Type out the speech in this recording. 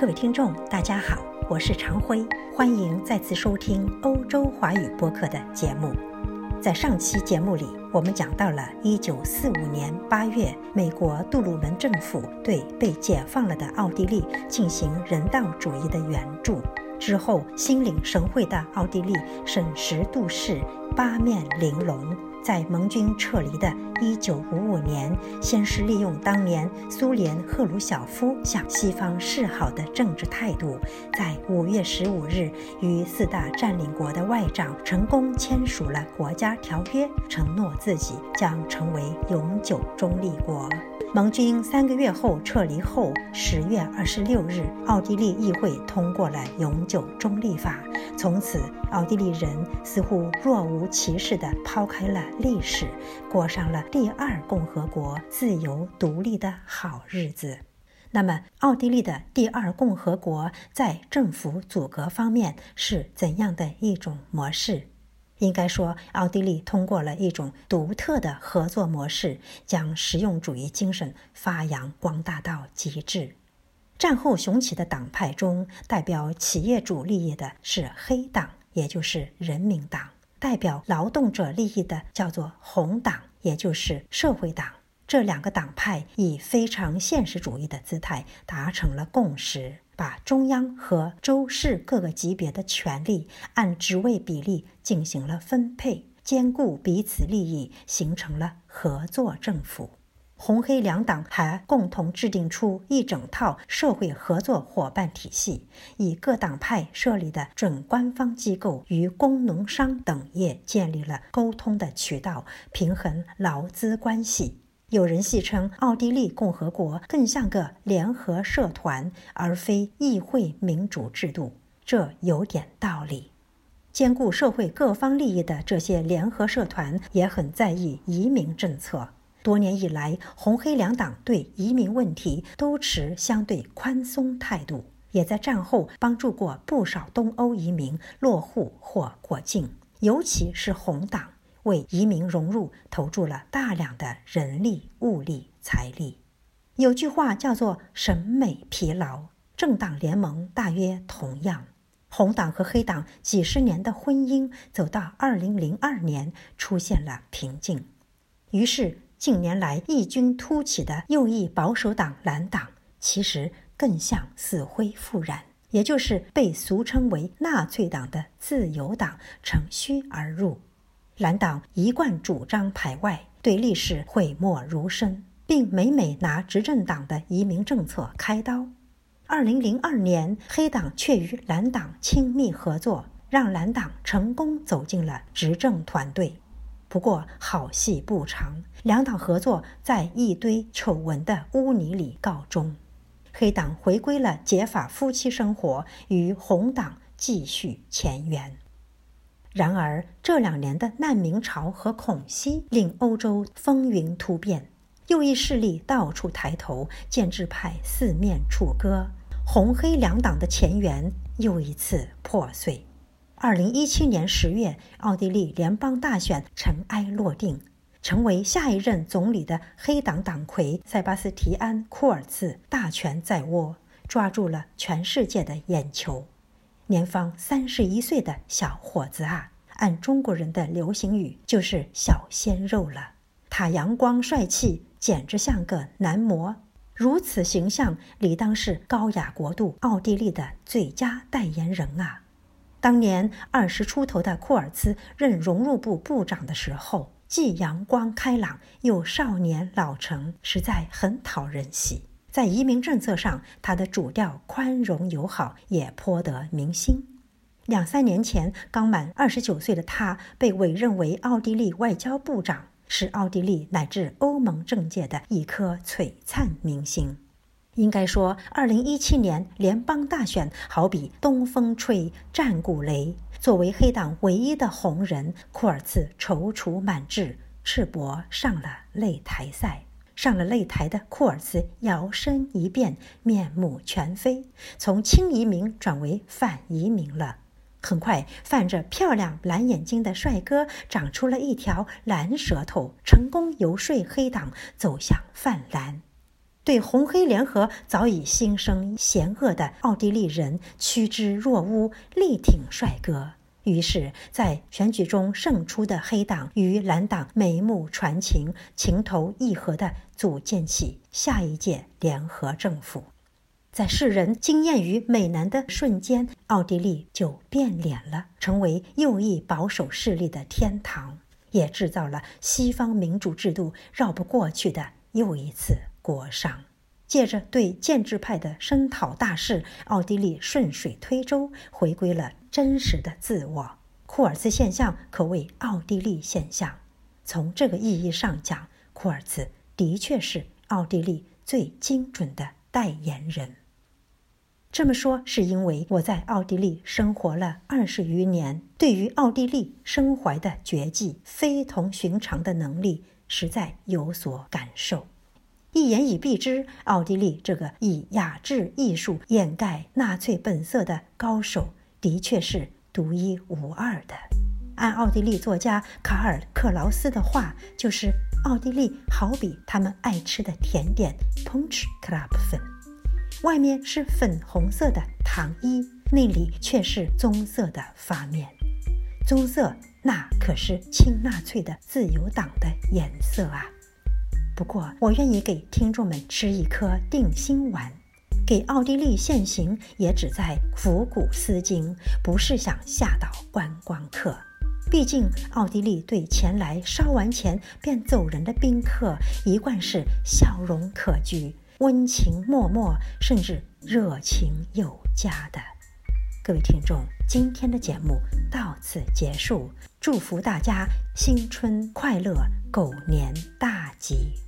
各位听众，大家好，我是常辉，欢迎再次收听欧洲华语播客的节目。在上期节目里，我们讲到了1945年8月，美国杜鲁门政府对被解放了的奥地利进行人道主义的援助。之后，心领神会的奥地利审时度势，八面玲珑。在盟军撤离的1955年，先是利用当年苏联赫鲁晓夫向西方示好的政治态度，在5月15日与四大占领国的外长成功签署了国家条约，承诺自己将成为永久中立国。盟军三个月后撤离后，十月二十六日，奥地利议会通过了永久中立法。从此，奥地利人似乎若无其事地抛开了历史，过上了第二共和国自由独立的好日子。那么，奥地利的第二共和国在政府阻隔方面是怎样的一种模式？应该说，奥地利通过了一种独特的合作模式，将实用主义精神发扬光大到极致。战后雄起的党派中，代表企业主利益的是黑党，也就是人民党；代表劳动者利益的叫做红党，也就是社会党。这两个党派以非常现实主义的姿态达成了共识。把中央和州市各个级别的权力按职位比例进行了分配，兼顾彼此利益，形成了合作政府。红黑两党还共同制定出一整套社会合作伙伴体系，以各党派设立的准官方机构与工农商等业建立了沟通的渠道，平衡劳资关系。有人戏称，奥地利共和国更像个联合社团，而非议会民主制度。这有点道理。兼顾社会各方利益的这些联合社团也很在意移民政策。多年以来，红黑两党对移民问题都持相对宽松态度，也在战后帮助过不少东欧移民落户或过境，尤其是红党。为移民融入投注了大量的人力、物力、财力。有句话叫做“审美疲劳”，政党联盟大约同样。红党和黑党几十年的婚姻走到二零零二年出现了瓶颈，于是近年来异军突起的右翼保守党蓝党，其实更像死灰复燃，也就是被俗称为纳粹党的自由党乘虚而入。蓝党一贯主张排外，对历史讳莫如深，并每每拿执政党的移民政策开刀。二零零二年，黑党却与蓝党亲密合作，让蓝党成功走进了执政团队。不过好戏不长，两党合作在一堆丑闻的污泥里告终。黑党回归了结法夫妻生活，与红党继续前缘。然而，这两年的难民潮和恐袭令欧洲风云突变，右翼势力到处抬头，建制派四面楚歌，红黑两党的前缘又一次破碎。二零一七年十月，奥地利联邦大选尘埃落定，成为下一任总理的黑党党魁塞巴斯提安·库尔茨大权在握，抓住了全世界的眼球。年方三十一岁的小伙子啊，按中国人的流行语就是小鲜肉了。他阳光帅气，简直像个男模。如此形象，理当是高雅国度奥地利的最佳代言人啊！当年二十出头的库尔兹任融入部部长的时候，既阳光开朗，又少年老成，实在很讨人喜。在移民政策上，他的主调宽容友好，也颇得民心。两三年前，刚满二十九岁的他被委任为奥地利外交部长，是奥地利乃至欧盟政界的一颗璀璨明星。应该说，二零一七年联邦大选好比东风吹，战鼓擂。作为黑党唯一的红人，库尔茨踌躇满志，赤膊上了擂台赛。上了擂台的库尔茨摇身一变，面目全非，从亲移民转为反移民了。很快，泛着漂亮蓝眼睛的帅哥长出了一条蓝舌头，成功游说黑党走向泛蓝。对红黑联合早已心生嫌恶的奥地利人趋之若鹜，力挺帅哥。于是，在选举中胜出的黑党与蓝党眉目传情，情投意合地组建起下一届联合政府。在世人惊艳于美男的瞬间，奥地利就变脸了，成为右翼保守势力的天堂，也制造了西方民主制度绕不过去的又一次国殇。借着对建制派的声讨大势，奥地利顺水推舟，回归了真实的自我。库尔兹现象可谓奥地利现象。从这个意义上讲，库尔茨的确是奥地利最精准的代言人。这么说是因为我在奥地利生活了二十余年，对于奥地利身怀的绝技、非同寻常的能力，实在有所感受。一言以蔽之，奥地利这个以雅致艺术掩盖纳粹本色的高手，的确是独一无二的。按奥地利作家卡尔·克劳斯的话，就是奥地利好比他们爱吃的甜点 Punch Club 粉，外面是粉红色的糖衣，内里却是棕色的发面。棕色，那可是亲纳粹的自由党的颜色啊！不过，我愿意给听众们吃一颗定心丸，给奥地利限行也只在抚古思今，不是想吓倒观光客。毕竟，奥地利对前来烧完钱便走人的宾客，一贯是笑容可掬、温情脉脉，甚至热情有加的。各位听众，今天的节目到此结束，祝福大家新春快乐，狗年大吉！